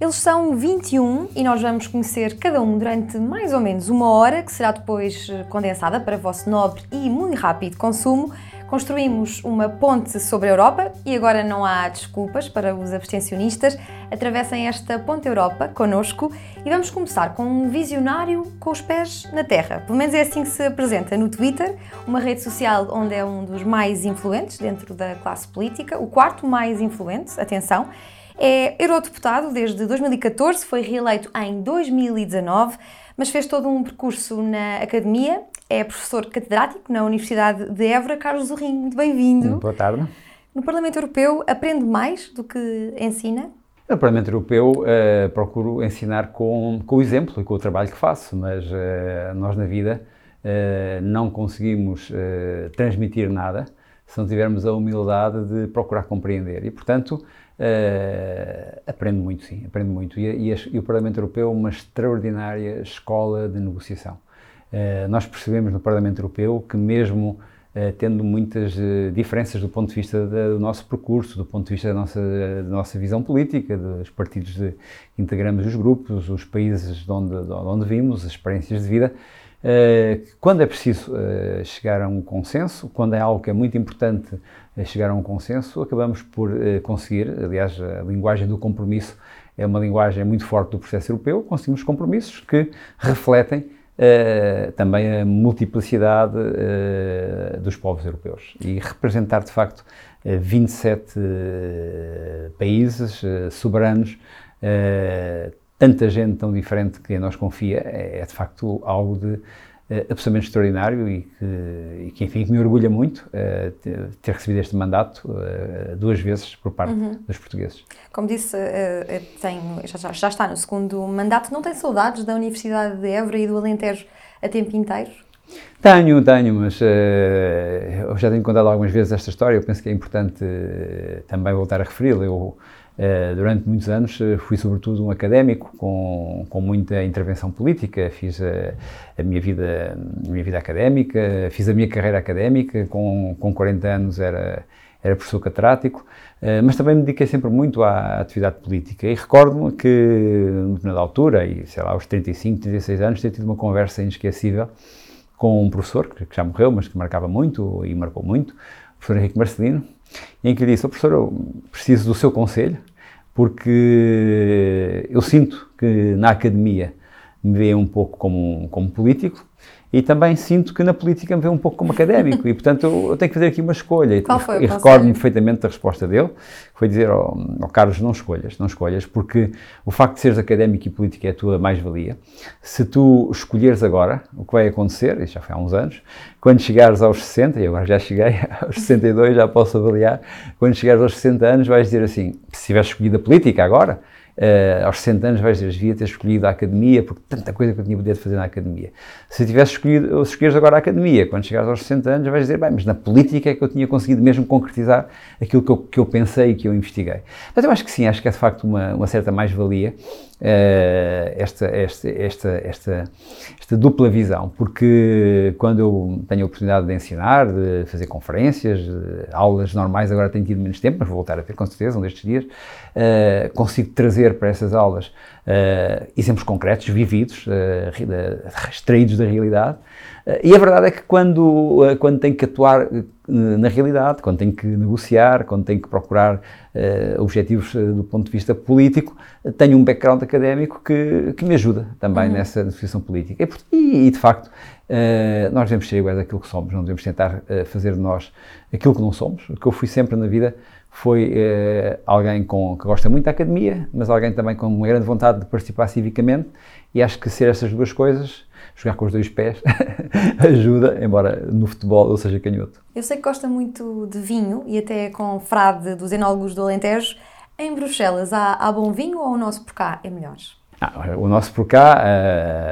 Eles são 21 e nós vamos conhecer cada um durante mais ou menos uma hora, que será depois eh, condensada para vosso nobre e muito rápido consumo. Construímos uma ponte sobre a Europa e agora não há desculpas para os abstencionistas. Atravessem esta ponte Europa connosco e vamos começar com um visionário com os pés na terra. Pelo menos é assim que se apresenta no Twitter, uma rede social onde é um dos mais influentes dentro da classe política, o quarto mais influente, atenção. É eurodeputado desde 2014, foi reeleito em 2019, mas fez todo um percurso na academia. É professor catedrático na Universidade de Évora. Carlos Zorrinho, muito bem-vindo. Boa tarde. No Parlamento Europeu, aprende mais do que ensina? No Parlamento Europeu uh, procuro ensinar com, com o exemplo e com o trabalho que faço, mas uh, nós na vida uh, não conseguimos transmitir nada se não tivermos a humildade de procurar compreender. E, portanto, Uh, aprendo muito, sim, aprendo muito. E, e, e, o Parlamento Europeu é uma extraordinária escola de negociação. Uh, nós percebemos no Parlamento Europeu que, mesmo uh, tendo muitas diferenças do ponto de vista do nosso percurso, do ponto de vista da nossa, da nossa visão política, dos partidos de, que integramos os grupos, os países de onde, de onde vimos, as experiências de vida, quando é preciso uh, chegar a um consenso, quando é algo que é muito importante uh, chegar a um consenso, acabamos por conseguir. Aliás, a linguagem do compromisso é uma linguagem muito forte do processo europeu. Conseguimos compromissos que refletem também a multiplicidade dos povos europeus. E representar, de facto, 27 países soberanos tanta gente tão diferente que a nós confia é, é de facto algo de é, absolutamente extraordinário e que, e que, enfim, que me orgulha muito uh, ter recebido este mandato uh, duas vezes por parte uhum. dos portugueses. Como disse, uh, tem, já, já, está no segundo mandato. Não tem saudades da Universidade de Évora e do Alentejo a tempo inteiro? Tenho, tenho, mas eu já tenho contado algumas vezes esta história. Eu penso que é importante também voltar a referi-la. Eu durante muitos anos eh, fui sobretudo um académico com, com muita intervenção política, fiz a, a, minha vida, a minha vida académica, fiz a minha carreira académica, com, com 40 anos era, era professor catedrático, mas também me dediquei sempre muito à atividade política. E recordo-me que, na altura, e sei lá, aos 35, 36 anos, tinha tido uma conversa inesquecível com um professor, que, já morreu, mas que marcava muito e marcou muito, professor Henrique Marcelino, em que lhe disse, oh, professor, eu preciso do seu conselho, porque eu sinto que na academia me vê um pouco como, como político e também sinto que na política me vê um pouco como académico e, portanto, eu, eu tenho que fazer aqui uma escolha. Qual foi, e recordo-me perfeitamente da resposta dele, foi dizer ao Carlos, não escolhas, não escolhas, porque o facto de seres académico e político é a tua mais-valia. Se tu escolheres agora, o que vai acontecer, isso já foi há uns anos, quando chegares aos 60, e agora já cheguei aos 62, já posso avaliar, quando chegares aos 60 anos vais dizer assim, se tivesse escolhido a política agora, uh, aos 60 anos vais dizer, devia ter escolhido a academia, porque tanta coisa que eu tinha poder fazer na academia. Se tivesse escolhido, se escolheres agora a academia, quando chegares aos 60 anos vais dizer, bem, mas na política é que eu tinha conseguido mesmo concretizar aquilo que eu, que eu pensei e que eu investiguei. Mas eu acho que sim, acho que é de facto uma, uma certa mais-valia esta, esta, esta, esta, esta dupla visão, porque quando eu tenho a oportunidade de ensinar, de fazer conferências, aulas normais, agora tenho tido menos tempo, mas vou voltar a ter com certeza um destes dias, uh, consigo trazer para essas aulas uh, exemplos concretos, vividos, extraídos da realidade, e a verdade é que quando, quando tenho que atuar na realidade, quando tenho que negociar, quando tenho que procurar uh, objetivos uh, do ponto de vista político, uh, tenho um background académico que, que me ajuda também uhum. nessa negociação política. E, e de facto, nós devemos ser iguais àquilo que somos, não devemos tentar fazer de nós aquilo que não somos. O que eu fui sempre na vida foi alguém com, que gosta muito da academia, mas alguém também com uma grande vontade de participar civicamente, e acho que ser essas duas coisas jogar com os dois pés ajuda, embora no futebol eu seja canhoto. Eu sei que gosta muito de vinho e até com frade dos enólogos do Alentejo. Em Bruxelas há, há bom vinho ou o nosso por cá é melhor? Ah, o nosso por cá,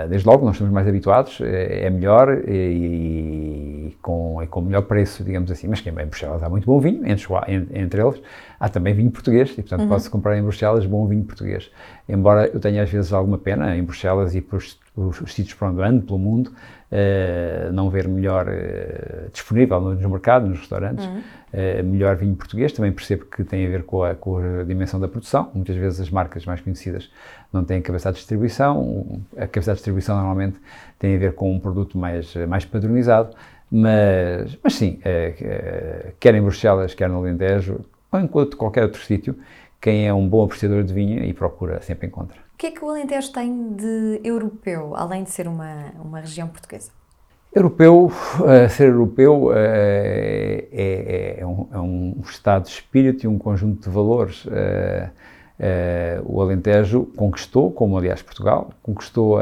uh, desde logo, nós estamos mais habituados, é, é melhor e, e, com, e com melhor preço, digamos assim. Mas quem em Bruxelas há muito bom vinho, entre, entre eles há também vinho português e, portanto, uhum. pode-se comprar em Bruxelas bom vinho português. Embora eu tenha às vezes alguma pena em Bruxelas e por os, os sítios por onde ando, pelo mundo, uh, não ver melhor uh, disponível nos mercados, nos restaurantes, uhum. uh, melhor vinho português. Também percebo que tem a ver com a, com a, dimensão da produção. Muitas vezes as marcas mais conhecidas não têm capacidade de distribuição. A capacidade de distribuição normalmente tem a ver com um produto mais, mais padronizado. Mas, mas sim, quer em Bruxelas, quer no Alentejo, ou em qualquer outro sítio, quem é um bom apreciador de vinho e procura sempre encontra. O que é que o Alentejo tem de europeu, além de ser uma, uma região portuguesa? Europeu, uh, ser europeu uh, é, é, é, um, é, um, estado de espírito e um conjunto de valores. Uh, o Alentejo conquistou, como aliás Portugal, conquistou,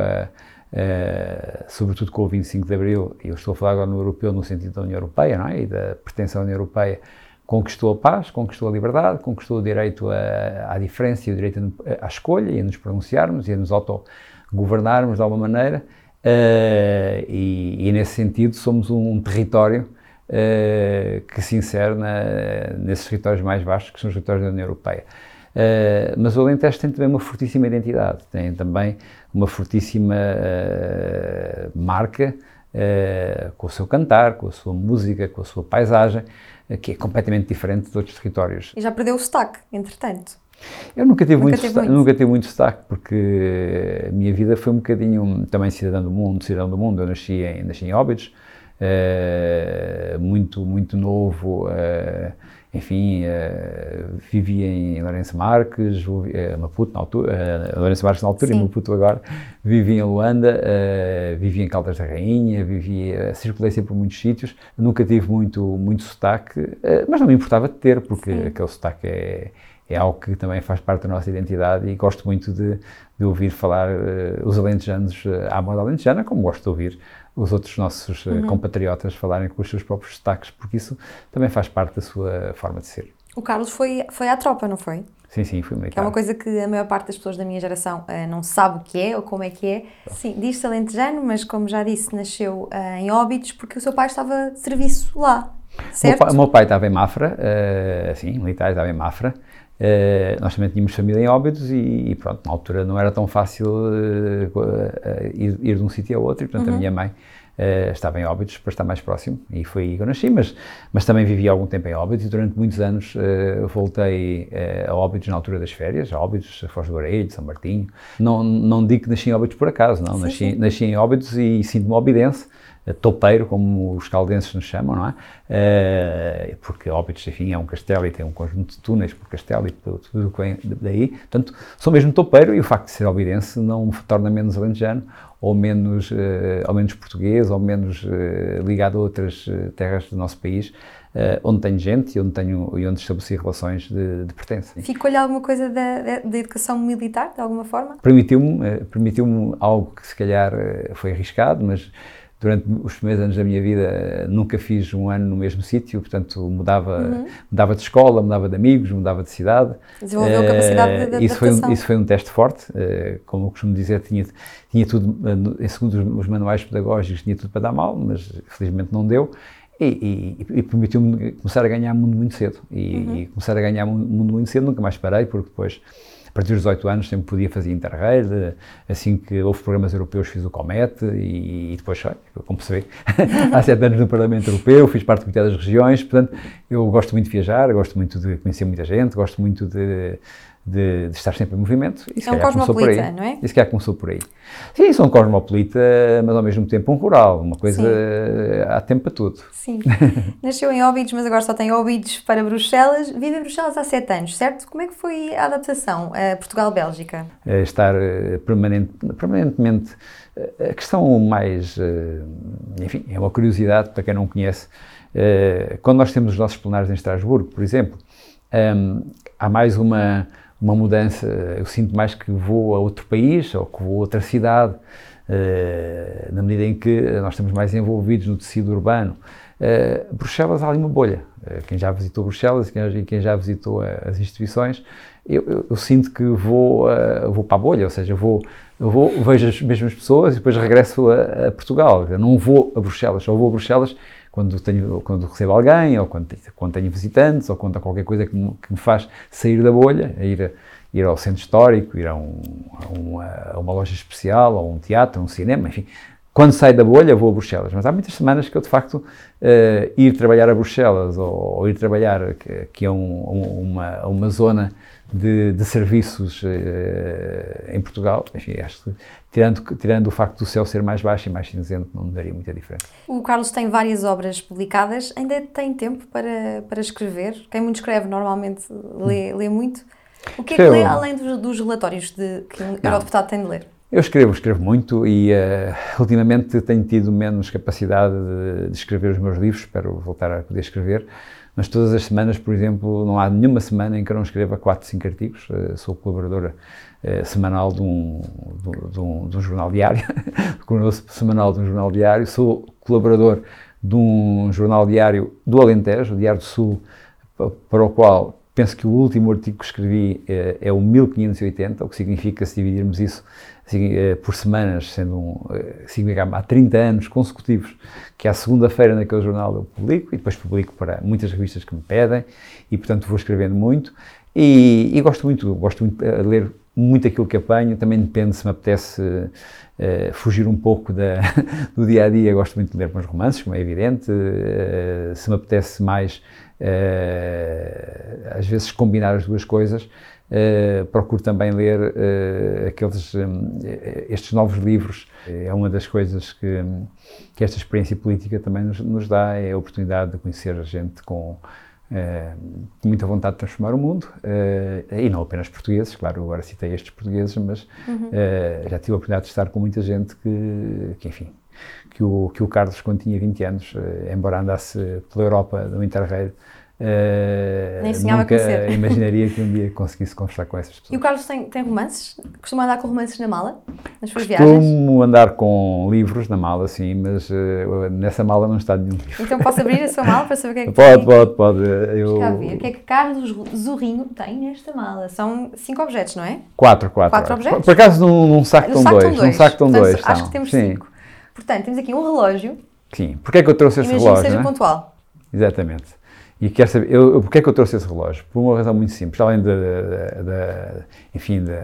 sobretudo com o 25 de Abril, e eu estou a falar agora no europeu no sentido da União Europeia não é? e da pertença à União Europeia, conquistou a paz, conquistou a liberdade, conquistou o direito à, à diferença e o direito à escolha e a nos pronunciarmos e a nos autogovernarmos de alguma maneira. Uh, e, e, nesse sentido somos um território uh, que se insere na, nesses territórios mais vastos que são os territórios da União Europeia. Uh, mas o Alentejo tem também uma fortíssima identidade, tem também uma fortíssima marca com o seu cantar, com a sua música, com a sua paisagem, que é completamente diferente de outros territórios. E já perdeu o sotaque, entretanto? Eu nunca tive, nunca muito, teve muito. nunca tive muito destaque, porque a minha vida foi um bocadinho também cidadão do mundo, cidadão do mundo. Eu nasci em, nasci em Óbidos, uh, muito, muito novo, uh, enfim, uh, vivia em Lourenço Marques, uh, Maputo na altura, uh, Lourenço Marques na altura Sim. e Maputo agora, vivia em Luanda, uh, vivia em Caldas da Rainha, vivia, circulei sempre por muitos sítios, nunca tive muito, muito sotaque, mas não me importava de ter, porque Sim. aquele sotaque é, é algo que também faz parte da nossa identidade e gosto muito de, de ouvir falar os alentejanos à moda alentejana, como gosto de ouvir os outros nossos eh, uhum. compatriotas falarem com os seus próprios destaques, porque isso também faz parte da sua forma de ser. O Carlos foi, foi à tropa, não foi? Sim, sim, fui militar. Que é uma coisa que a maior parte das pessoas da minha geração uh, não sabe o que é ou como é que é. Sim, diz-se alentejano, mas como já disse, nasceu uh, em Óbidos porque o seu pai estava de serviço lá, certo? O meu, meu pai estava em Mafra, uh, sim, militar, estava em Mafra. Uh, nós também tínhamos família em Óbidos e, e, pronto, na altura não era tão fácil uh, uh, ir, ir, de um sítio ao outro e portanto uhum. a minha mãe estava em Óbidos para estar mais próximo e foi aí que eu nasci, mas, mas também vivi algum tempo em Óbidos e durante muitos anos voltei a Óbidos na altura das férias, a Óbidos, a Foz do Orelho, São Martinho. Não, não digo que nasci em Óbidos por acaso, não, nasci, nasci em Óbidos e sinto-me obidense topeiro, como os caldenses nos chamam, não é? Uh, porque Óbidos, enfim, é um castelo e tem um conjunto de túneis por castelo e tudo, tudo que vem daí. Portanto, sou mesmo topeiro e o facto de ser obidense não me torna menos alentejano ou menos, uh, ou menos português ou menos ligado a outras terras do nosso país. Uh, onde tenho gente e onde, tenho, e onde estabeleci relações de, de pertença. Ficou-lhe alguma coisa da, da, educação militar, de alguma forma? Permitiu-me permitiu algo que se calhar foi arriscado, mas durante os primeiros anos da minha vida nunca fiz um ano no mesmo sítio, portanto mudava, uhum. mudava de escola, mudava de amigos, mudava de cidade. Desenvolveu uh, capacidade de, de isso foi, um, isso foi um teste forte, uh, como eu costumo dizer, tinha, tinha tudo, uh, segundo os, manuais pedagógicos, tinha tudo para dar mal, mas felizmente não deu. E, e, e permitiu-me começar a ganhar mundo muito cedo. E, uhum. e começar a ganhar mundo muito cedo, nunca mais parei, porque depois partir dos 18 anos sempre podia fazer Interrail, assim que houve programas europeus fiz o Comet e, e depois, como se há sete anos no Parlamento Europeu, fiz parte do Comitê das Regiões, portanto eu gosto muito de viajar, gosto muito de conhecer muita gente, gosto muito de de, de, estar sempre em movimento. E é um cosmopolita, não é? E se calhar começou por aí. Sim, sou um cosmopolita, mas ao mesmo tempo um rural, uma coisa, Sim. há tempo para tudo. Sim. Nasceu em Óbidos, mas agora só tem Óbidos para Bruxelas. Vive em Bruxelas há sete anos, certo? Como é que foi a adaptação a Portugal-Bélgica? Estar eh, permanente, permanentemente... Eh, a questão mais... Eh, enfim, é uma curiosidade para quem não conhece. Quando nós temos os nossos plenários em Estrasburgo, por exemplo, há mais uma uma mudança, eu sinto mais que vou a outro país ou que vou a outra cidade, uh, na medida em que nós estamos mais envolvidos no tecido urbano. Uh, Bruxelas há ali uma bolha. Uh, quem já visitou Bruxelas e quem, já visitou as instituições, eu, eu, eu sinto que vou, vou para a bolha, ou seja, vou, vou, vejo as mesmas pessoas e depois regresso a, a Portugal. Eu não vou a Bruxelas, só vou a Bruxelas quando, tenho, quando recebo alguém, ou quando, quando tenho visitantes, ou quando há qualquer coisa que me, que me faz sair da bolha, ir, ir ao centro histórico, ir a, um, a, uma, a uma loja especial, a um teatro, a um cinema, enfim, quando saio da bolha, vou a Bruxelas. Mas há muitas semanas que eu, de facto, uh, ir trabalhar a Bruxelas ou, ou ir trabalhar, que, que é um, uma, uma zona de, de serviços uh, em Portugal, enfim, acho que, tirando, tirando o facto do céu ser mais baixo e mais cinzento, não daria muita diferença. O Carlos tem várias obras publicadas, ainda tem tempo para, para escrever? Quem muito escreve normalmente lê, lê muito. O que é que lê além dos, dos relatórios de, que o eurodeputado tem de ler? Eu escrevo, escrevo muito e uh, ultimamente tenho tido menos capacidade de, de, escrever os meus livros, espero voltar a poder escrever, mas todas as semanas, por exemplo, não há nenhuma semana em que eu não escreva 4, 5 artigos. Uh, sou colaboradora uh, semanal de um, de, um, de um, jornal diário, semanal de um jornal diário, sou colaborador de um jornal diário do Alentejo, o Diário do Sul, para o qual penso que o último artigo que escrevi é, é o 1580, o que significa, se dividirmos isso eh, por semanas, sendo um, eh, há 30 anos consecutivos, que à segunda-feira naquele jornal eu publico e depois publico para muitas revistas que me pedem e, portanto, vou escrevendo muito e, e gosto muito, gosto muito de ler muito aquilo que apanho, também depende se me apetece uh, fugir um pouco da, do dia a dia, gosto muito de ler meus romances, como é evidente, uh, se me apetece mais, uh, às vezes, combinar as duas coisas, Uh, procuro também ler uh, aqueles, um, estes novos livros. É uma das coisas que, que esta experiência política também nos, nos, dá, é a oportunidade de conhecer gente com uh, muita vontade de transformar o mundo, e não apenas portugueses, claro, agora citei estes portugueses, mas uhum. já tive a oportunidade de estar com muita gente que, que enfim, que o, que o Carlos, quando tinha 20 anos, embora andasse pela Europa no Interrail, Uh, Nem sonhava nunca conhecer. imaginaria que um dia conseguisse conversar com essas pessoas. E o Carlos tem, tem romances? Costuma andar com romances na mala? Nas suas Costumo viagens? Costumo andar com livros na mala, sim, mas uh, nessa mala não está nenhum livro. Então posso abrir a sua mala para saber o que é que pode, tem? Pode, pode, pode. Eu... Deixa ver. O que é que Carlos Zorrinho tem nesta mala? São cinco objetos, não é? Quatro, quatro. Quatro objetos? Por acaso num, num saco estão dois. dois. Num saco estão dois. Acho estão. que temos sim. cinco. Portanto, temos aqui um relógio. Sim. Porquê é que eu trouxe esse Imagino relógio? que seja é? pontual. Exatamente. E quer saber, eu, porque é que eu trouxe esse relógio? Por uma razão muito simples, além de enfim, de,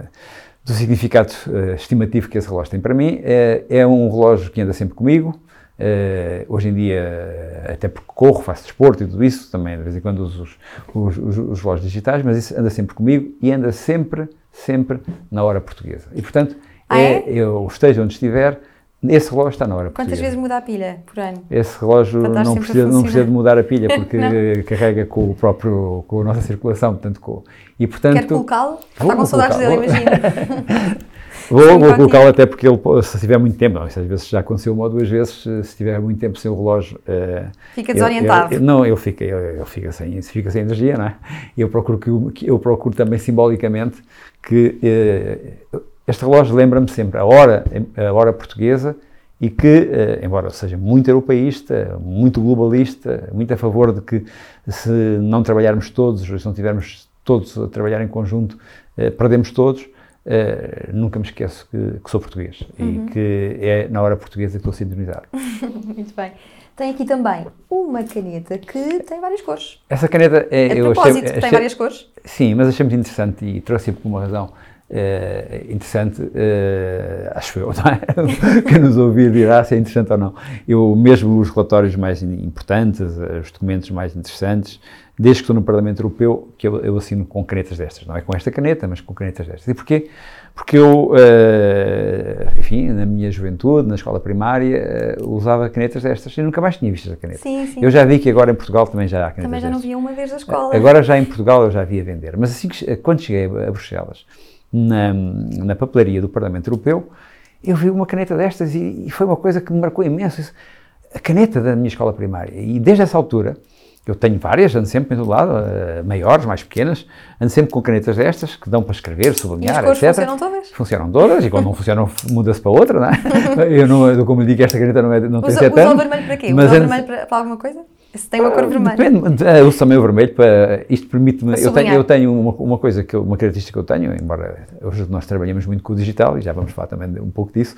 do significado uh, estimativo que esse relógio tem para mim, é, é um relógio que anda sempre comigo, uh, hoje em dia, até porque corro, faço desporto e tudo isso, também de vez em quando uso os, os, os, os relógios digitais, mas isso anda sempre comigo e anda sempre, sempre na hora portuguesa. E, portanto, ah, é, é? eu esteja onde estiver, esse relógio está na hora Quantas portuguesa. vezes muda a pilha por ano? Esse relógio não precisa, não precisa de mudar a pilha porque carrega com o próprio com a nossa circulação, portanto com e portanto Quer colocá-lo? Está com saudades dele, imagina. vou, vou colocá-lo até porque ele se tiver muito tempo, não, às vezes já aconteceu uma ou duas vezes, se tiver muito tempo sem o relógio, uh, fica desorientado. Ele, ele, não, ele fica, ele, ele, fica sem, fica sem energia, não é? Eu procuro que eu procuro também simbolicamente que uh, este relógio lembra-me sempre a hora, a hora portuguesa e que, embora seja muito europeísta, muito globalista, muito a favor de que se não trabalharmos todos, se não tivermos todos a trabalhar em conjunto, perdemos todos, nunca me esqueço que, que sou português uhum. e que é na hora portuguesa que estou sintonizado. muito bem. Tem aqui também uma caneta que tem várias cores. Essa caneta é... É de propósito, achei, tem várias cores? Sim, mas achei muito interessante e trouxe por uma razão Uh, interessante, uh, acho eu, não é? Quem nos ouvir dirá se é interessante ou não. Eu, mesmo os relatórios mais importantes, os documentos mais interessantes, desde que estou no Parlamento Europeu, que eu, eu assino com canetas destas, não é com esta caneta, mas com canetas destas. E porquê? Porque eu, enfim, na minha juventude, na escola primária, usava canetas destas e nunca mais tinha visto essa caneta. Sim, sim. Eu já vi que agora em Portugal também já há canetas Também já destas. não via uma vez da escola. Agora já em Portugal eu já via vender. Mas assim que, quando cheguei a Bruxelas, na, na papelaria do Parlamento Europeu, eu vi uma caneta destas e, e, foi uma coisa que me marcou imenso. A caneta da minha escola primária. E desde essa altura, eu tenho várias, ando sempre em todo lado, uh, maiores, mais pequenas, ando sempre com canetas destas, que dão para escrever, sublinhar, etc. funcionam todas? Funcionam todas, e quando não funcionam, muda-se para outra, não é? eu, não, como lhe digo, esta caneta não, é, não usa, tem sete usa anos. o vermelho para quê? Usa o vermelho para, para alguma coisa? Se tem uma cor vermelha. Depende, eu uso também o vermelho para. Isto permite-me. Eu tenho, eu tenho uma, uma, coisa, que eu, uma característica que eu tenho, embora hoje nós trabalhamos muito com o digital e já vamos falar também um pouco disso,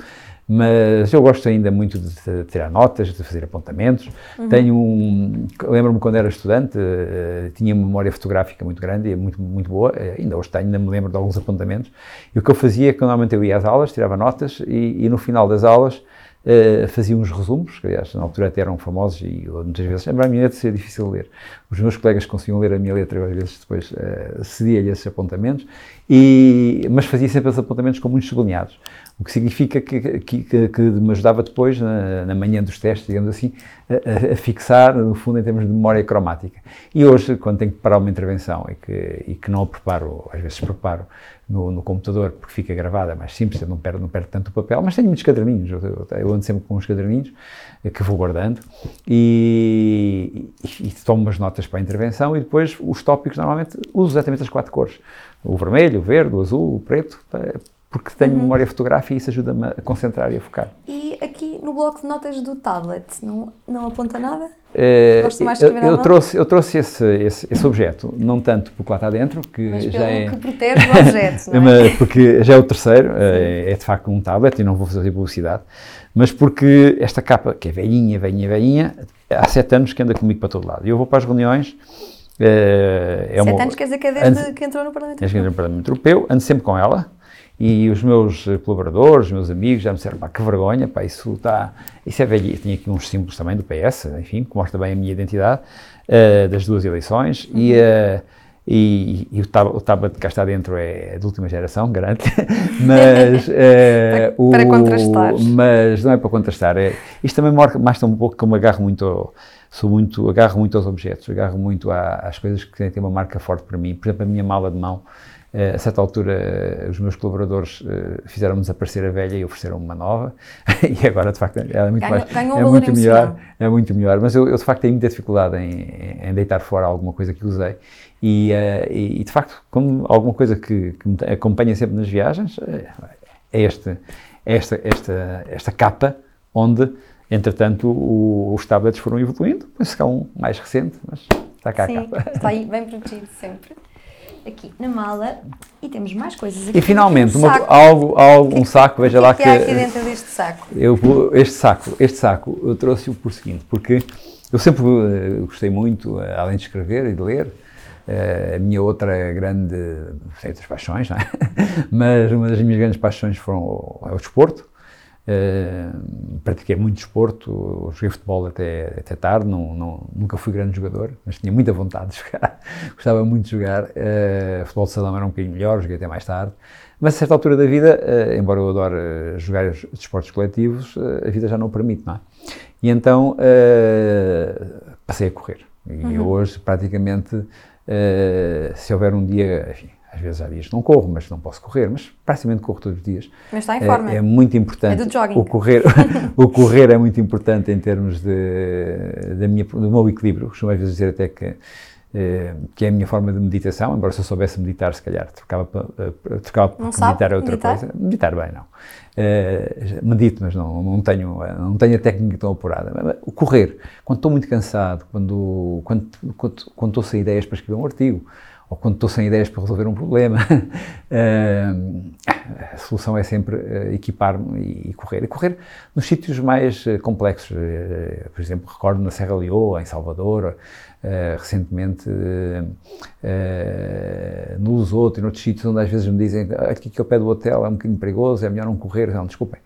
mas eu gosto ainda muito de, tirar notas, de fazer apontamentos. Uhum. Tenho um. Lembro-me quando era estudante, uh, tinha uma memória fotográfica muito grande e muito, muito boa, uh, ainda hoje tenho, ainda me lembro de alguns apontamentos. E o que eu fazia é que normalmente eu ia às aulas, tirava notas e, e no final das aulas Uh, fazia uns resumos, que aliás na altura até eram famosos e muitas vezes, a minha letra seria difícil de ler. Os meus colegas conseguiam ler a minha letra, às vezes depois uh, cedia-lhe esses apontamentos, e, mas fazia sempre os apontamentos com muitos sublinhados, o que significa que, que, que, que me ajudava depois, na, na, manhã dos testes, digamos assim, a, a, fixar, no fundo, em termos de memória cromática. E hoje, quando tenho que preparar uma intervenção e que, e que não a preparo, às vezes preparo no, no, computador, porque fica gravada, é mais simples, não perco, não perco tanto o papel, mas tenho muitos caderninhos, eu, eu ando sempre com uns caderninhos eh, que vou guardando e, e, e, tomo umas notas para a intervenção e depois os tópicos, normalmente, uso exatamente as quatro cores, o vermelho, o verde, o azul, o preto, porque tenho uhum. memória fotográfica e isso ajuda-me a concentrar e a focar. E aqui no bloco de notas do tablet, não, não aponta nada? De eu, eu trouxe, eu trouxe esse, esse, esse, objeto, não tanto porque lá está dentro, que mas já é... que protege o objeto, não é? porque já é o terceiro, é, é, de facto um tablet e não vou fazer publicidade, mas porque esta capa, que é velhinha, velhinha, velhinha, há sete anos que anda comigo para todo lado. E eu vou para as reuniões... É, é Sete uma, anos quer dizer que é desde ando, que entrou no Parlamento Europeu? Desde que entrou no Parlamento Europeu, ando sempre com ela, e os meus eh, colaboradores, os meus amigos já me disseram, pá, que vergonha, pá, isso está, isso é velho. Tinha aqui uns símbolos também do PS, enfim, que mostra bem a minha identidade, uh, das duas eleições, e, uh, e, e, o, tablet que cá está dentro é, de última geração, garanto, mas... Uh, para, o, para contrastar. Mas não é para contrastar, é, isto também mostra um pouco que eu me agarro muito, sou muito, agarro muito aos objetos, agarro muito às coisas que têm uma marca forte para mim, por exemplo, a minha mala de mão, a certa altura, uh, os meus colaboradores uh, fizeram-me desaparecer a velha e ofereceram uma nova. e agora, de facto, é muito, ganho, mais, ganho é muito melhor. É muito melhor. Mas eu, eu, de facto, tenho muita dificuldade em, em deitar fora alguma coisa que usei. E, e, e de facto, como alguma coisa que, que me acompanha sempre nas viagens, é este, é esta, esta, esta capa onde, entretanto, o, os tablets foram evoluindo. Que há um mais recente, mas está cá Sim, a capa. está aí bem protegido sempre aqui na mala e temos mais coisas aqui. E finalmente, um uma, algo, algo, um saco, veja que lá que. O que é aqui dentro deste saco? Eu, este saco, este saco, eu trouxe-o por seguinte, porque eu sempre uh, gostei muito, uh, além de escrever e de ler, uh, a minha outra grande, sei outras paixões, não é? mas uma das minhas grandes paixões foram o, é o desporto. Uh, pratiquei muito desporto, joguei futebol até, até tarde, não, não, nunca fui grande jogador, mas tinha muita vontade de jogar, gostava muito de jogar. Uh, futebol de salão era um bocadinho melhor, joguei até mais tarde, mas a certa altura da vida, uh, embora eu adore jogar os desportos coletivos, a vida já não o permite, não é? E então passei a correr. E uhum. hoje, praticamente, se houver um dia, enfim, às vezes há dias que não corro, mas não posso correr, mas praticamente corro todos os dias. Mas está em forma. É, é muito importante. É do jogging. O correr, o correr é muito importante em termos de, da minha, do meu equilíbrio. Costumo às vezes dizer até que, eh, que é a minha forma de meditação, embora se eu soubesse meditar, se calhar trocava, uh, trocava por meditar a outra meditar? coisa. Meditar bem, não. Uh, medito, mas não, não, tenho, não tenho a técnica tão apurada. O correr, quando estou muito cansado, quando, quando, quando, quando estou sem ideias para escrever um artigo, ou quando estou sem ideias para resolver um problema, a solução é sempre eh, equipar-me e correr. E correr nos sítios mais eh, complexos, eh, por exemplo, recordo na Serra Leoa, em Salvador, recentemente no Lusoto e noutros sítios onde às vezes me dizem ah, aqui que ao pé do hotel é um bocadinho perigoso, é melhor não correr. Não, desculpem,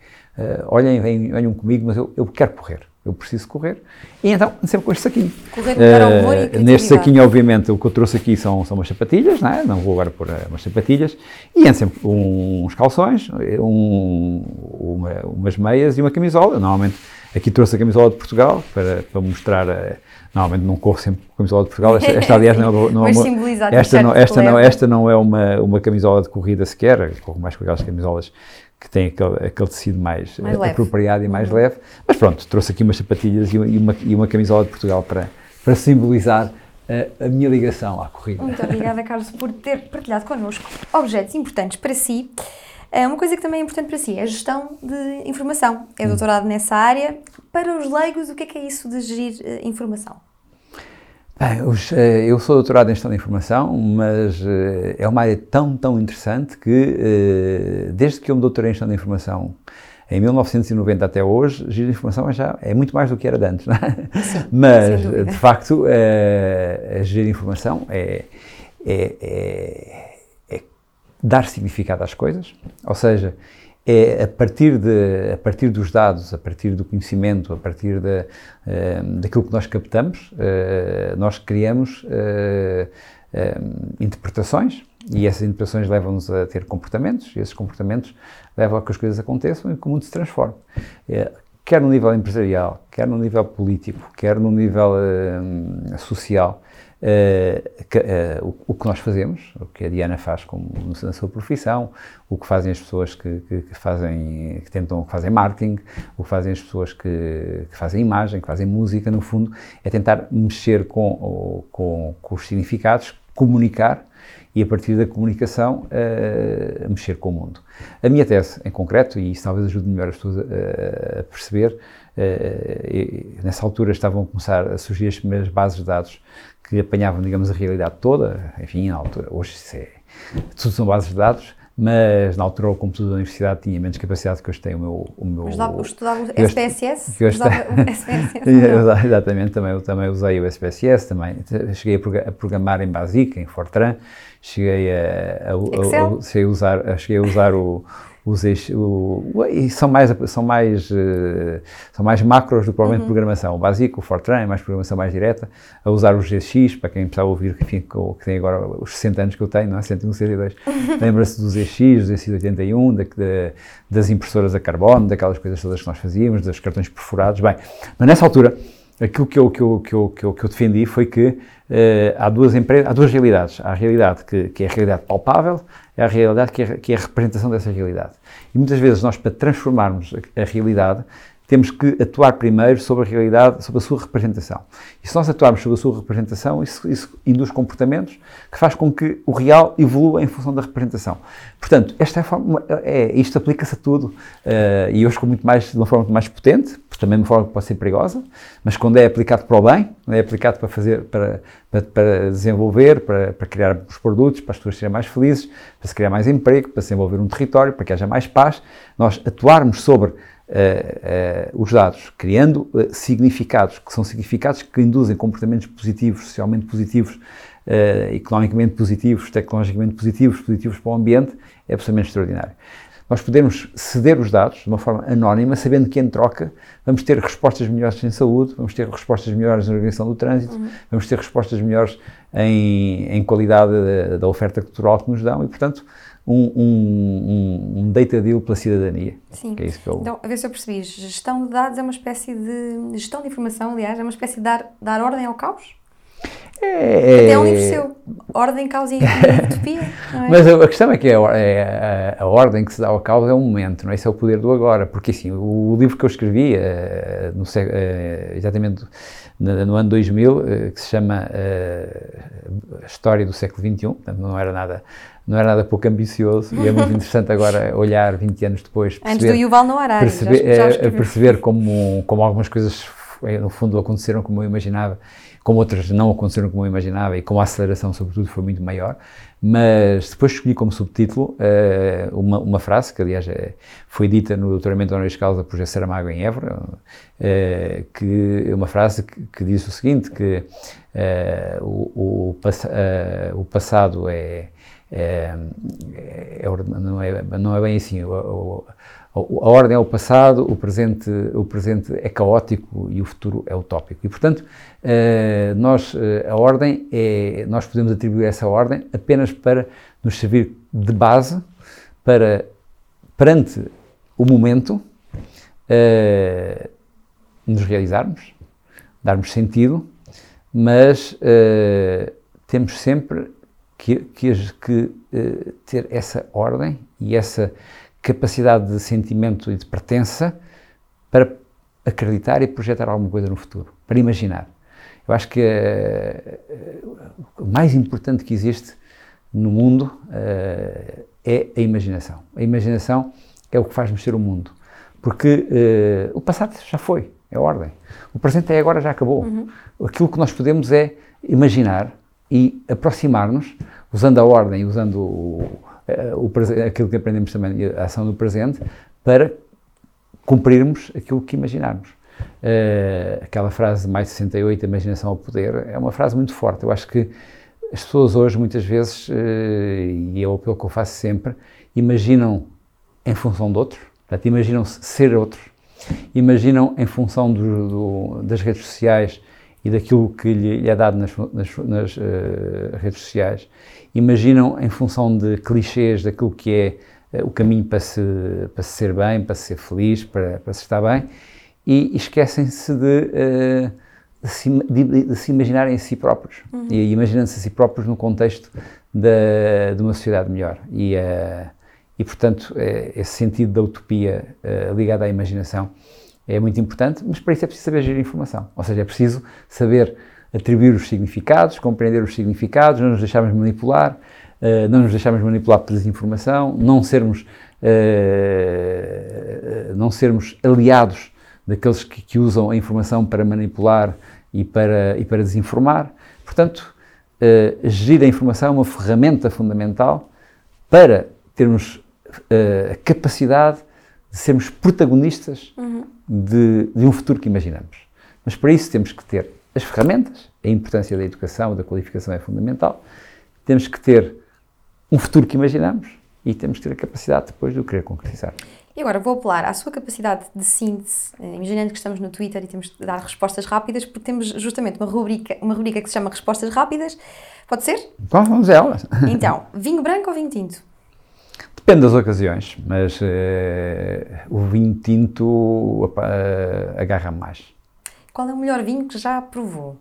olhem, venham comigo, mas eu, eu quero correr eu preciso correr. E então, sempre com este saquinho. Correr para o humor e Neste saquinho, obviamente, o que eu trouxe aqui são, são umas sapatilhas, não, é? não vou agora pôr umas sapatilhas, e ando sempre uns calções, um, uma, umas meias e uma camisola. Normalmente, aqui trouxe a camisola de Portugal para, para mostrar. A, normalmente não corro sempre com a camisola de Portugal. Esta, esta aliás, não, não é uma, esta, não, esta, não, esta não é uma, uma camisola de corrida sequer, corro mais com aquelas camisolas que tem aquele, aquele tecido mais, mais apropriado e mais uhum. leve. Mas pronto, trouxe aqui umas sapatilhas e uma, e uma camisola de Portugal para, para simbolizar a, a, minha ligação à corrida. Muito obrigada, Carlos, por ter partilhado connosco objetos importantes para si. É uma coisa que também é importante para si é a gestão de informação. É hum. doutorado nessa área. Para os leigos, o que é que é isso de gerir uh, informação? Bem, os, eh, eu sou doutorado em Gestão da Informação, mas eh, é uma área tão, tão interessante que, eh, desde que eu me doutorei em Gestão da Informação, em 1990 até hoje, giro de informação é já é muito mais do que era antes, não é? Sim, Mas, de facto, a, de informação é, é, é, é, dar significado às coisas, ou seja, é a partir, de, a partir dos dados, a partir do conhecimento, a partir de, uh, daquilo que nós captamos, uh, nós criamos uh, interpretações e essas interpretações levam-nos a ter comportamentos e esses comportamentos levam a que as coisas aconteçam e que o mundo se transforme. quer no nível empresarial, quer no nível político, quer no nível social, Uh, uh, o, o, que nós fazemos, o que a Diana faz como, na sua profissão, o que fazem as pessoas que, que, que, fazem, que tentam, que fazem marketing, o que fazem as pessoas que, que fazem imagem, que fazem música, no fundo, é tentar mexer com, com, com os significados, comunicar e a partir da comunicação uh, mexer com o mundo. A minha tese, em concreto, e isso talvez ajude melhor as pessoas a, a perceber, uh, nessa altura estavam a começar a surgir as primeiras bases de dados que apanhavam, digamos, a realidade toda, enfim, na altura, hoje é, tudo são bases de dados, mas na altura o computador da universidade tinha menos capacidade que hoje tem o meu... O meu estudava, estudava o SPSS? Eu estudava o SPSS? Exatamente, também, eu também usei o SPSS, também. Cheguei a programar em Basic, em Fortran, cheguei a, a, a, a, cheguei a usar, cheguei a usar o, os o, e são mais são mais uh, são mais macros do que provavelmente uhum. programação. O básico, o Fortran é mais programação mais direta, a usar os GX, para quem precisava ouvir, que, enfim, que, tem agora os 60 anos que eu tenho, não é? 101, 102. Lembra-se dos ZX, dos ZX81, da, da, das impressoras a carbono, daquelas coisas todas que nós fazíamos, dos cartões perfurados. Bem, mas nessa altura, aquilo que eu, que eu, que eu, que eu, que eu defendi foi que há, duas empresas, há duas realidades. Há a realidade que, que é a realidade palpável, é a realidade que é, que é a representação dessa realidade. E muitas vezes nós, para transformarmos a, a realidade, temos que atuar primeiro sobre a realidade, sobre a sua representação. E se nós atuarmos sobre a sua representação, isso, isso induz comportamentos que faz com que o real evolua em função da representação. Portanto, esta é a forma, é, isto aplica-se a tudo, uh, e hoje com muito mais, de uma forma muito mais potente, também de uma forma que pode ser perigosa, mas quando é aplicado para o bem, quando é aplicado para fazer, para, para, para desenvolver, para, para, criar os produtos, para as pessoas serem mais felizes, para se criar mais emprego, para se desenvolver um território, para que haja mais paz, nós atuarmos sobre Uh, uh, os dados, criando uh, significados, que são significados que induzem comportamentos positivos, socialmente positivos, economicamente positivos, tecnologicamente positivos, positivos para o ambiente, é absolutamente extraordinário. Nós podemos ceder os dados de uma forma anónima, sabendo que em troca vamos ter respostas melhores em saúde, vamos ter respostas melhores na organização do trânsito, uhum. vamos ter respostas melhores em, em qualidade da, da oferta cultural que nos dão e, portanto, um, um, um data deal pela cidadania. Sim. Que é isso que eu... Então, a ver se eu percebi. Gestão de dados é uma espécie de. Gestão de informação, aliás, é uma espécie de dar, dar ordem ao caos? É, Até um livro seu, Ordem, Causa e Utopia. É? Mas a, questão é que a, a, a, ordem que se dá ao caos é um momento, não é? Esse é o poder do agora. Porque assim, o, o livro que eu escrevi, uh, no, uh, exatamente no, no, ano 2000, uh, que se chama História do século XXI, não era nada não era nada pouco ambicioso e é muito interessante agora olhar 20 anos depois. Perceber, Antes do Yuval Noah. Perceber, já, já perceber como, como algumas coisas, no fundo, aconteceram como eu imaginava como outras não aconteceram como eu imaginava e como a aceleração, sobretudo, foi muito maior. Mas depois escolhi como subtítulo uh, uma, uma, frase que, aliás, é, foi dita no doutoramento honoris causa por José Saramago em Évora, uh, que é uma frase que, que, diz o seguinte, que uh, o, o, o, passado é, é, é, não, é, não é bem assim, o, a ordem é o passado, o presente, o presente é caótico e o futuro é utópico. E, portanto, eh, nós, eh, a ordem é, nós podemos atribuir essa ordem apenas para nos servir de base para, perante o momento, uh, nos realizarmos, darmos sentido, mas temos sempre que, que, que uh, ter essa ordem e essa capacidade de sentimento e de pertença para acreditar e projetar alguma coisa no futuro, para imaginar. Eu acho que uh, o mais importante que existe no mundo uh, é a imaginação. A imaginação é o que faz mexer o mundo. Porque uh, o passado já foi, é ordem. O presente é agora, já acabou. Uhum. Aquilo que nós podemos é imaginar e aproximar-nos, usando a ordem, usando o, o, aquilo que aprendemos também, a ação do presente, para cumprirmos aquilo que imaginarmos. Uh, aquela frase de mais de 68, imaginação ao poder, é uma frase muito forte. Eu acho que as pessoas hoje, muitas vezes, uh, e é o apelo que eu faço sempre, imaginam em função de outros, portanto, imaginam ser outros, imaginam em função do, do, das redes sociais e daquilo que lhe, é dado nas, nas, nas uh, redes sociais, imaginam em função de clichês daquilo que é uh, o caminho para se, para se ser bem, para se ser feliz, para, para se estar bem, e, e esquecem-se de, uh, de, se, de, de, se imaginarem a si próprios, uhum. e imaginando-se a si próprios no contexto da, de uma sociedade melhor. E, e portanto, esse sentido da utopia ligado à imaginação é muito importante, mas para isso é preciso saber gerir informação. Ou seja, é preciso saber atribuir os significados, compreender os significados, não nos deixarmos manipular, uh, não nos deixarmos manipular por desinformação, não sermos, uh, não sermos aliados daqueles que, que, usam a informação para manipular e para, e para desinformar. Portanto, uh, gerir a informação é uma ferramenta fundamental para termos a capacidade de sermos protagonistas uhum. De, de, um futuro que imaginamos. Mas para isso temos que ter as ferramentas, a importância da educação, da qualificação é fundamental, temos que ter um futuro que imaginamos e temos que ter a capacidade depois de o querer concretizar. E agora vou apelar à sua capacidide de síntese, eh, imaginando que estamos no Twitter e temos de dar respostas rápidas, porque temos justamente uma rubrica, uma rubrica que se chama Respostas Rápidas. Pode ser? Bom, vamos a elas. Então, vinho branco ou vinho tinto? Depende das ocasiões, mas uh, o vinho tinto uh, agarra mais. Qual é o melhor vinho que já provou?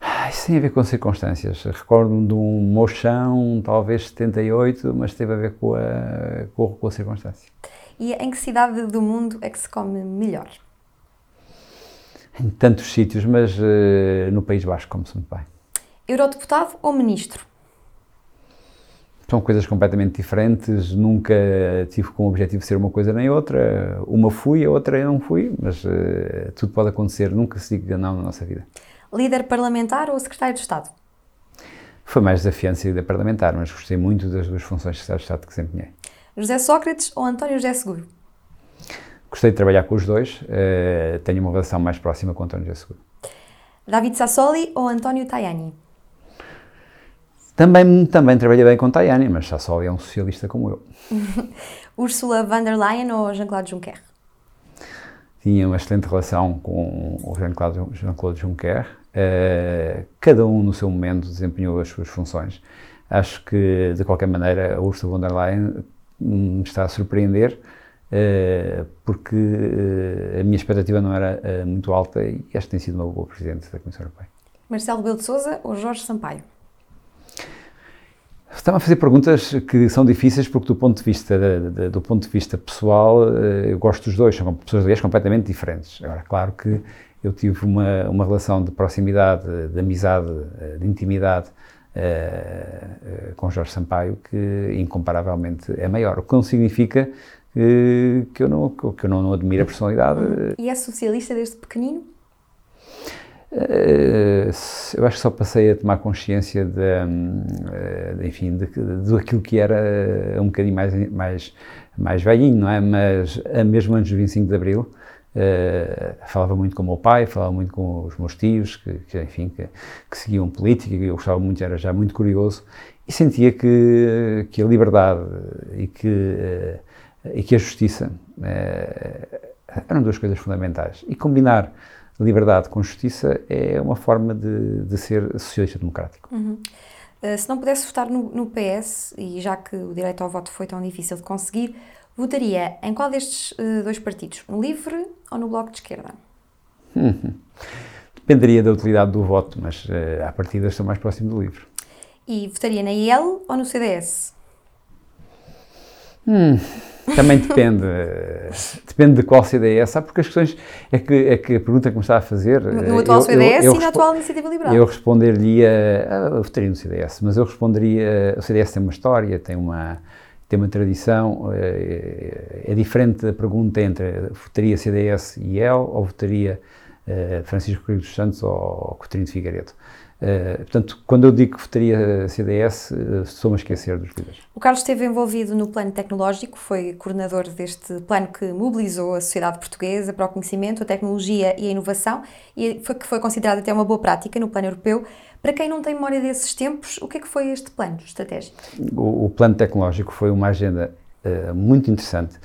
Ah, isso tem a ver com circunstâncias. Recordo-me de um mochão, talvez 78, mas teve a ver com a, com a circunstância. E em que cidade do mundo é que se come melhor? Em tantos sítios, mas uh, no País Basco come-se muito bem. Eurodeputado ou ministro? São coisas completamente diferentes, nunca tive como objetivo ser uma coisa nem outra. Uma fui, a outra eu não fui, mas uh, tudo pode acontecer, nunca se diga não na nossa vida. Líder parlamentar ou secretário de Estado? Foi mais desafiante ser líder parlamentar, mas gostei muito das duas funções de secretário de Estado que desempenhei. José Sócrates ou António José Seguro? Gostei de trabalhar com os dois, uh, tenho uma relação mais próxima com António José Seguro. David Sassoli ou António Tajani? Também, também trabalhei bem com Tajani, mas só é um socialista como eu. Ursula von der Leyen ou Jean-Claude Juncker? Tinha uma excelente relação com o Jean-Claude Jean Juncker. Uh, cada um no seu momento desempenhou as suas funções. Acho que, de qualquer maneira, a Ursula von der Leyen me está a surpreender, uh, porque uh, a minha expectativa não era muito alta e acho que tem sido uma boa Presidente da Comissão Europeia. Marcelo Rebelo de Sousa ou Jorge Sampaio? Estava a fazer perguntas que são difíceis porque do ponto de vista do ponto de vista pessoal eh, eu gosto dos dois, são pessoas aliás completamente diferentes. Agora, claro que eu tive uma, uma relação de proximidade, de amizade, eh, de intimidade uh, com Jorge Sampaio que incomparavelmente é maior, o que não significa que eu, não, que eu não, não admiro a personalidade. E é socialista desde pequenino? Eh, eu acho que só passei a tomar consciência de, eh, enfim, de, de, aquilo que era eh, um bocadinho mais, mais, mais velhinho, não é? Mas mesmo antes do 25 de Abril, uh, falava muito com o meu pai, falava muito com os meus tios, que, que enfim, que, que, seguiam política, e eu gostava muito, era já muito curioso, e sentia que, que a liberdade e que, uh, e que a justiça uh, eram duas coisas fundamentais. E combinar liberdade com justiça é uma forma de, de ser socialista democrático. Uhum. Uh, se não pudesse votar no, no, PS, e já que o direito ao voto foi tão difícil de conseguir, votaria em qual destes uh, dois partidos? No LIVRE ou no Bloco de Esquerda? Uhum. Dependeria da utilidade do voto, mas uh, à partida estou mais próximo do LIVRE. E votaria na IEL ou no CDS? Hum. Também depende. depende de qual CDS. Sabe, porque as questões. É que, é que a pergunta que me está a fazer. No atual eu, CDS eu, eu, e na atual Iniciativa Liberal. Eu responderia. Ah, eu votaria no CDS, mas eu responderia. O CDS tem uma história, tem uma, tem uma tradição. É, é diferente da pergunta entre votaria CDS e EL ou votaria Francisco Rodrigues dos Santos ou Coutinho de Figueiredo. Uh, portanto, quando eu digo que votaria CDS, uh, estou-me a esquecer dos líderes. O Carlos esteve envolvido no plano tecnológico, foi coordenador deste plano que mobilizou a sociedade portuguesa para o conhecimento, a tecnologia e a inovação, e foi, que foi considerado até uma boa prática no plano europeu. Para quem não tem memória desses tempos, o que é que foi este plano estratégico? O, o plano tecnológico foi uma agenda uh, muito interessante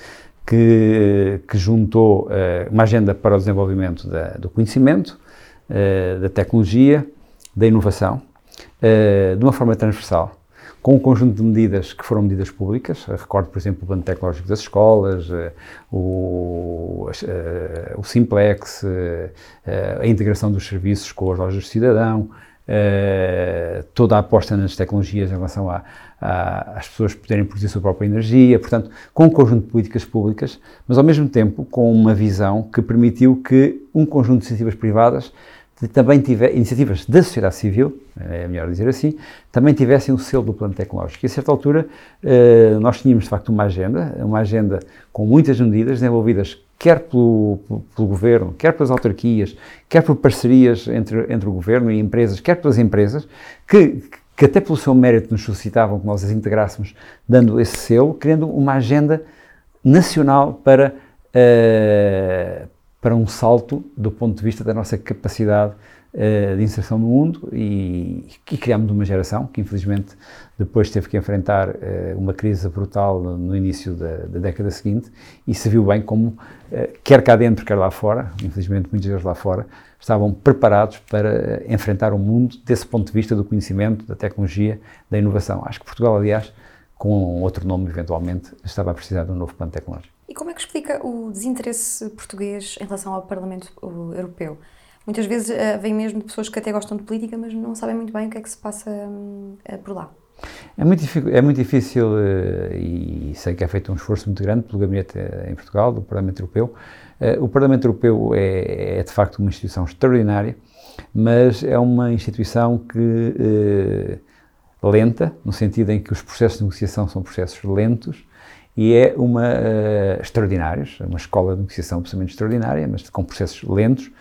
que, que juntou uma agenda para o desenvolvimento da, do conhecimento, da tecnologia, da inovação uh, de uma forma transversal, com um conjunto de medidas que foram medidas públicas. recordo, por exemplo, o plano tecnológico das escolas, uh, o, uh, o, Simplex, a integração dos serviços com as lojas do cidadão, toda a aposta nas tecnologias em relação a, a, às pessoas poderem produzir a sua própria energia, portanto, com um conjunto de políticas públicas, mas ao mesmo tempo com uma visão que permitiu que um conjunto de iniciativas privadas também tiver iniciativas da sociedade civil, é melhor dizer assim, também tivessem o selo do plano tecnológico. E a certa altura eh, nós tínhamos de facto uma agenda, uma agenda com muitas medidas desenvolvidas quer pelo, pelo, governo, quer pelas autarquias, quer por parcerias entre, entre o governo e empresas, quer pelas empresas, que, que até pelo seu mérito nos solicitavam que nós as integrássemos, dando esse selo, criando uma agenda nacional para, uh, para um salto do ponto de vista da nossa capacidade uh, de inserção no mundo e, e criámos uma geração que infelizmente depois teve que enfrentar uh, uma crise brutal no início da, da, década seguinte e se viu bem como, uh, quer cá dentro, quer lá fora, infelizmente muitos deles lá fora, estavam preparados para enfrentar o mundo desse ponto de vista do conhecimento, da tecnologia, da inovação. Acho que Portugal, aliás, com outro nome eventualmente, estava a precisar de um novo plano tecnológico. E como é que explica o desinteresse português em relação ao Parlamento Europeu? Muitas vezes uh, vem mesmo de pessoas que até gostam de política, mas não sabem muito bem o que é que se passa uh, por lá. É muito, é muito difícil, uh, e sei que é feito um esforço muito grande pelo gabinete em Portugal, do Parlamento Europeu. o Parlamento Europeu é, é, de facto uma instituição extraordinária, mas é uma instituição que lenta, no sentido em que os processos de negociação são processos lentos, e é uma uh, extraordinários, uma escola de negociação absolutamente extraordinária, mas com processos lentos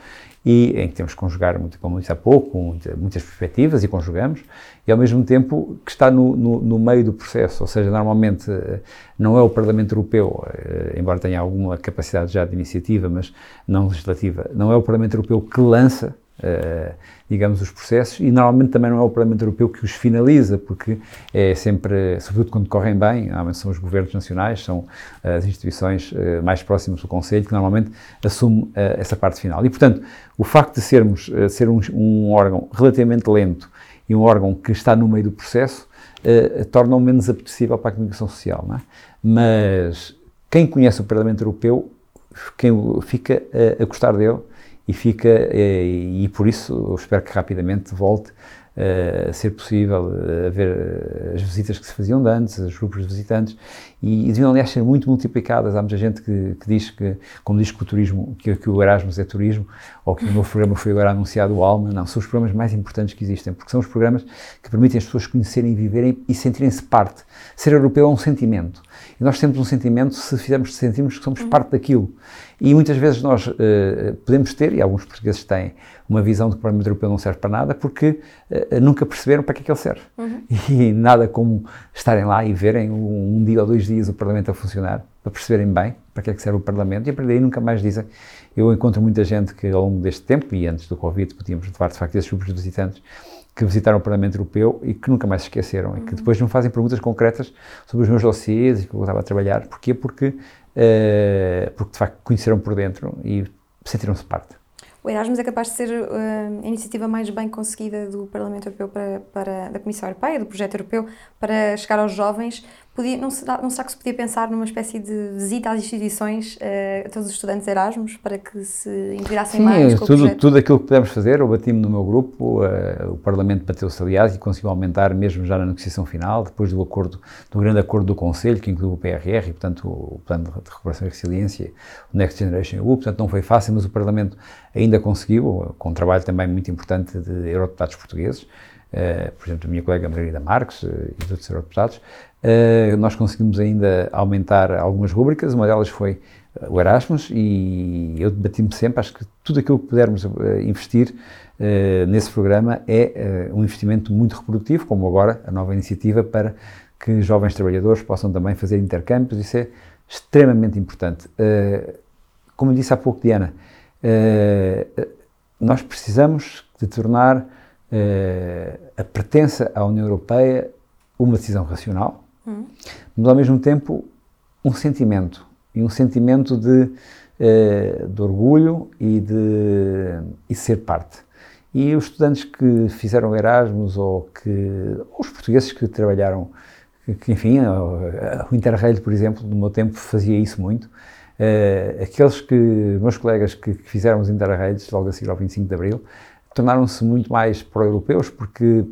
e em que temos que conjugar, muito, como disse há pouco, muitas, muitas perspectivas e conjugamos, e ao mesmo tempo que está no, no, no meio do processo, ou seja, normalmente uh, não é o Parlamento Europeu, uh, embora tenha alguma capacidade já de iniciativa, mas não legislativa, não é o Parlamento Europeu que lança Uh, digamos, os processos e normalmente também não é o Parlamento Europeu que os finaliza, porque é sempre, sobretudo quando correm bem, normalmente são os governos nacionais, são as instituições uh, mais próximas do Conselho que normalmente assumem uh, essa parte final. E, portanto, o facto de sermos, ser um, um, órgão relativamente lento e um órgão que está no meio do processo, torna-o menos apetecível para a comunicação social, é? Mas quem conhece o Parlamento Europeu, quem fica a gostar dele, e fica, e, e por isso eu espero que rapidamente volte uh, a ser possível uh, ver uh, as visitas que se faziam de antes, os grupos de visitantes, e, e deviam, aliás, ser muito multiplicadas. Há muita gente que, que diz que, como diz que o turismo, que, que, o Erasmus é turismo, ou que o novo programa foi agora anunciado, o Alma, não, são os programas mais importantes que existem, porque são os programas que permitem as pessoas conhecerem, viverem e sentirem-se parte. Ser europeu é um sentimento, e nós temos um sentimento se fizermos sentirmos que somos parte daquilo. E muitas vezes nós uh, podemos ter, e alguns portugueses têm, uma visão de que o Parlamento Europeu não serve para nada porque uh, nunca perceberam para que é que ele serve. Uhum. E nada como estarem lá e verem um, um, dia ou dois dias o Parlamento a funcionar, para perceberem bem para que é que serve o Parlamento e a partir daí nunca mais dizem. Eu encontro muita gente que ao longo deste tempo, e antes do Covid podíamos levar de facto esses grupos de visitantes, que visitaram o Parlamento Europeu e que nunca mais se esqueceram uhum. e que uhum. depois me fazem perguntas concretas sobre os meus dossiês e que eu estava a trabalhar. Porquê? Porque, uh, porque de facto conheceram por dentro e sentiram-se parte. O Erasmus é capaz de ser uh, a iniciativa mais bem conseguida do Parlamento Europeu para, para, da Comissão Europeia, do projeto europeu, para chegar aos jovens. Podia, não, se, não será que se podia pensar numa espécie de visita às instituições, uh, a todos os estudantes Erasmus, para que se integrassem Sim, mais com tudo, o tudo aquilo que pudemos fazer, eu bati-me no meu grupo, uh, o Parlamento bateu-se aliás e conseguiu aumentar mesmo já na negociação final, depois do acordo, do grande acordo do Conselho, que incluiu o PRR e, portanto, o Plano de Recuperação e Resiliência, o Next Generation EU, portanto não foi fácil, mas o Parlamento ainda conseguiu, com um trabalho também muito importante de eurodeputados portugueses, por exemplo, a minha colega Margarida Marques e os outros eurodeputados, nós conseguimos ainda aumentar algumas rúbricas, uma delas foi o Erasmus e eu debati-me sempre, acho que tudo aquilo que pudermos investir nesse programa é um investimento muito reprodutivo, como agora a nova iniciativa para que jovens trabalhadores possam também fazer intercâmbios, isso é extremamente importante. Como disse há pouco, Diana, nós precisamos de tornar a pertença à União Europeia uma decisão racional, hum. mas ao mesmo tempo um sentimento, e um sentimento de, de orgulho e de, e ser parte. E os estudantes que fizeram Erasmus ou, que, ou os portugueses que trabalharam que, enfim, o Interrail, por exemplo, no meu tempo fazia isso muito. Aqueles que, meus colegas que, que fizeram os Interrails logo a seguir ao 25 de Abril, tornaram-se muito mais pró-europeus porque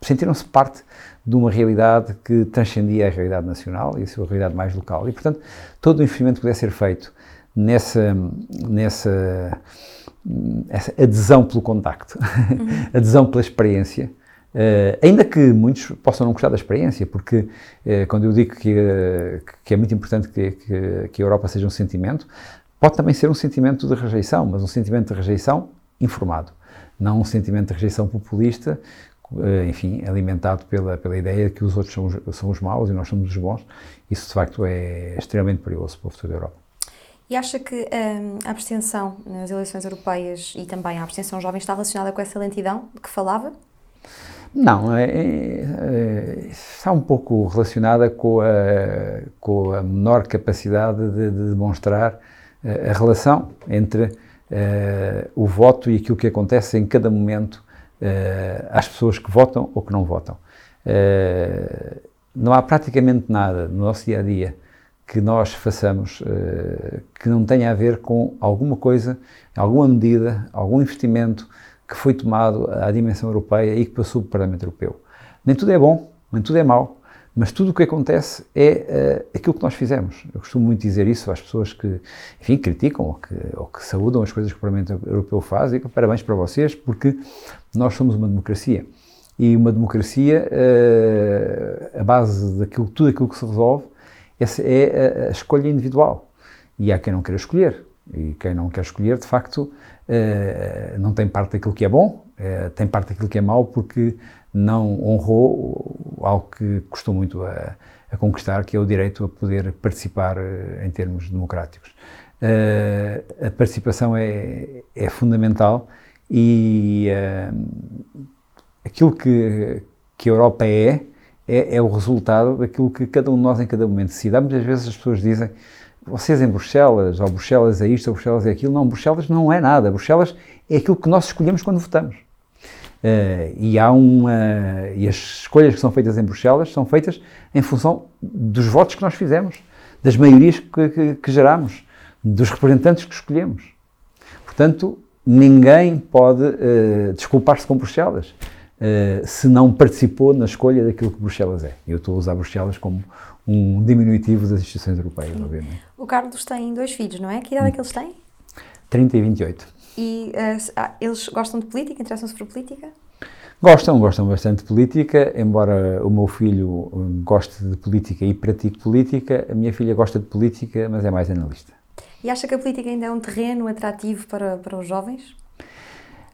sentiram-se parte de uma realidade que transcendia a realidade nacional e a sua realidade mais local. E, portanto, todo o investimento que puder ser feito nessa, nessa essa adesão pelo contacto, uhum. adesão pela experiência, Uh, ainda que muitos possam não gostar da experiência, porque uh, quando eu digo que, uh, que é muito importante que, que, que, a Europa seja um sentimento, pode também ser um sentimento de rejeição, mas um sentimento de rejeição informado, não um sentimento de rejeição populista, enfim, alimentado pela, pela ideia de que os outros são os, são os maus e nós somos os bons. Isso, de facto, é extremamente perigoso para o futuro da Europa. E acha que um, a abstenção nas eleições europeias e também a abstenção jovem está relacionada com essa lentidão de que falava? Não, é, é, é, está um pouco relacionada com a, com a menor capacidade de, de demonstrar eh, a relação entre uh, o voto e aquilo que acontece em cada momento uh, às pessoas que votam ou que não votam. Uh, não há praticamente nada no nosso dia a dia que nós façamos que não tenha a ver com alguma coisa, alguma medida, algum investimento que foi tomado à dimensão europeia e que passou para o Parlamento Europeu. Nem tudo é bom, nem tudo é mau, mas tudo o que acontece é uh, aquilo que nós fizemos. Eu costumo muito dizer isso às pessoas que, enfim, criticam ou que, ou que saúdam as coisas que o Parlamento Europeu faz e parabéns para vocês, porque nós somos uma democracia. E uma democracia, uh, a base daquilo, tudo aquilo que se resolve, essa é a, a escolha individual. E há quem não queira escolher. E quem não quer escolher, de facto, uh, não tem parte daquilo que é bom, tem parte daquilo que é mau, porque não honrou algo que custou muito a, a conquistar, que é o direito a poder participar uh, em termos democráticos. a participação é, é fundamental e aquilo que, que a Europa é, é, é, o resultado daquilo que cada um de nós em cada momento decide. Muitas vezes as pessoas dizem vocês em Bruxelas, ou Bruxelas é isto, ou Bruxelas é aquilo. Não, Bruxelas não é nada. Bruxelas é aquilo que nós escolhemos quando votamos. Uh, e há uma. E as escolhas que são feitas em Bruxelas são feitas em função dos votos que nós fizemos, das maiorias que, que, que geramos, dos representantes que escolhemos. Portanto, ninguém pode uh, desculpar-se com Bruxelas uh, se não participou na escolha daquilo que Bruxelas é. Eu estou a usar Bruxelas como um diminutivo das instituições europeias, obviamente. O Carlos tem dois filhos, não é? Que idade é que eles têm? 30 e 28. E uh, eles gostam de política? Interessam-se por política? Gostam, gostam bastante de política, embora o meu filho goste de política e pratique política, a minha filha gosta de política, mas é mais analista. E acha que a política ainda é um terreno atrativo para, para os jovens?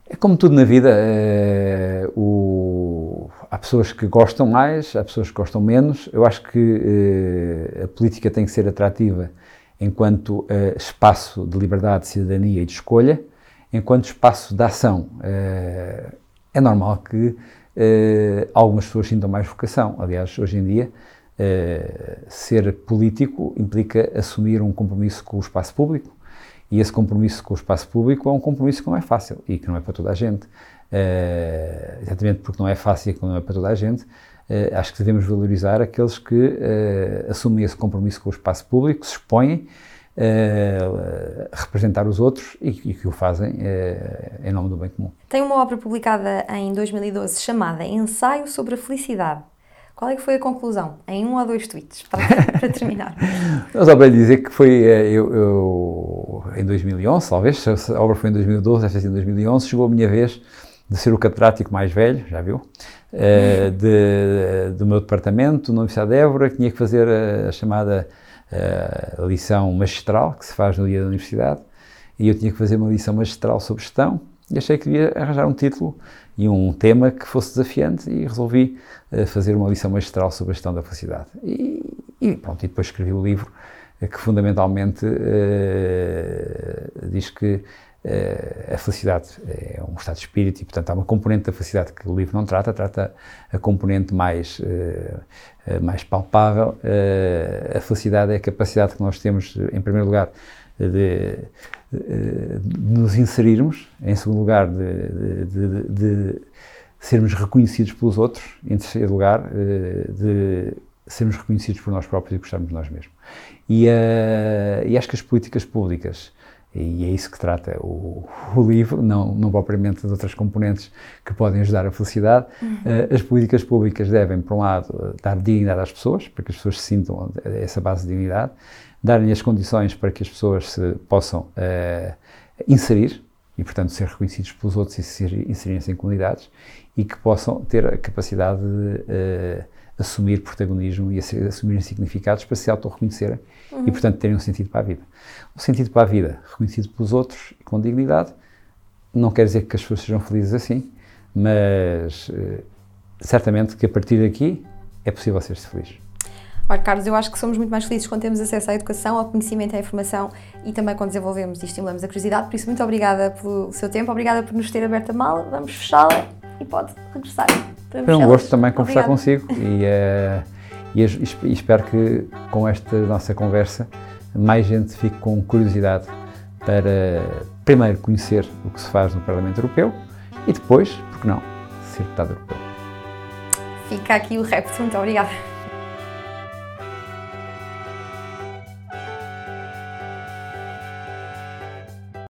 É como tudo na vida, é, o, há pessoas que gostam mais, há pessoas que gostam menos. Eu acho que é, a política tem que ser atrativa enquanto é, espaço de liberdade, de cidadania e de escolha, enquanto espaço de ação. é normal que algumas pessoas sintam mais vocação. Aliás, hoje em dia, ser político implica assumir um compromisso com o espaço público, e esse compromisso com o espaço público é um compromisso que não é fácil e que não é para toda a gente. Exatamente porque não é fácil e que não é para toda a gente, uh, acho que devemos valorizar aqueles que uh, assumem esse compromisso com o espaço público, se expõem a representar os outros e, e que o fazem em nome do bem comum. Tem uma obra publicada em 2012 chamada Ensaio sobre a Felicidade. Qual é que foi a conclusão? Em um ou dois tweets, para, para terminar. Mas só para dizer que foi, eu, eu, em 2011, talvez, a obra foi em 2012, deve ter sido em 2011, chegou a minha vez de ser o catedrático mais velho, já viu, uh, de, do meu departamento na Universidade de Évora, que tinha que fazer a, a chamada uh, lição magistral, que se faz no dia da universidade, e eu tinha que fazer uma lição magistral sobre gestão, e achei que devia arranjar um título e um tema que fosse desafiante e resolvi uh, fazer uma lição magistral sobre a gestão da felicidade. E, e pronto, e depois escrevi o livro que fundamentalmente diz que a felicidade é um estado de espírito e, portanto, há uma componente da felicidade que o livro não trata, trata a componente mais, uh, mais palpável. A felicidade é a capacidade que nós temos, em primeiro lugar, de, de, de nos inserirmos, em segundo lugar, de, de, de, sermos reconhecidos pelos outros, em terceiro lugar, de sermos reconhecidos por nós próprios e gostarmos de nós mesmos. E, e acho que as políticas públicas e é isso que trata o, o, livro, não, não propriamente de outras componentes que podem ajudar a felicidade. Uhum. Uh, as políticas públicas devem, por um lado, dar dignidade às pessoas, para que as pessoas se sintam essa base de dignidade, darem as condições para que as pessoas se possam uh, inserir e, portanto, ser reconhecidos pelos outros e se inserirem-se em comunidades e que possam ter a capacidade de uh, assumir protagonismo e assumir significados para se auto-reconhecerem uhum. e, portanto, terem um sentido para a vida. Um sentido para a vida reconhecido pelos outros e com dignidade não quer dizer que as pessoas sejam felizes assim, mas uh, certamente que a partir daqui é possível ser-se feliz. Olha, Carlos, eu acho que somos muito mais felizes quando temos acesso à educação, ao conhecimento, à informação e também quando desenvolvemos e estimulamos a curiosidade. Por isso, muito obrigada pelo seu tempo, obrigada por nos ter aberto a mala. Vamos fechá-la e pode regressar. Foi um gosto também conversar Obrigada. consigo e, uh, e, e, espero que com esta nossa conversa mais gente fique com curiosidade para primeiro conhecer o que se faz no Parlamento Europeu e depois, por que não, ser deputado europeu. Fica aqui o repto. Muito obrigada.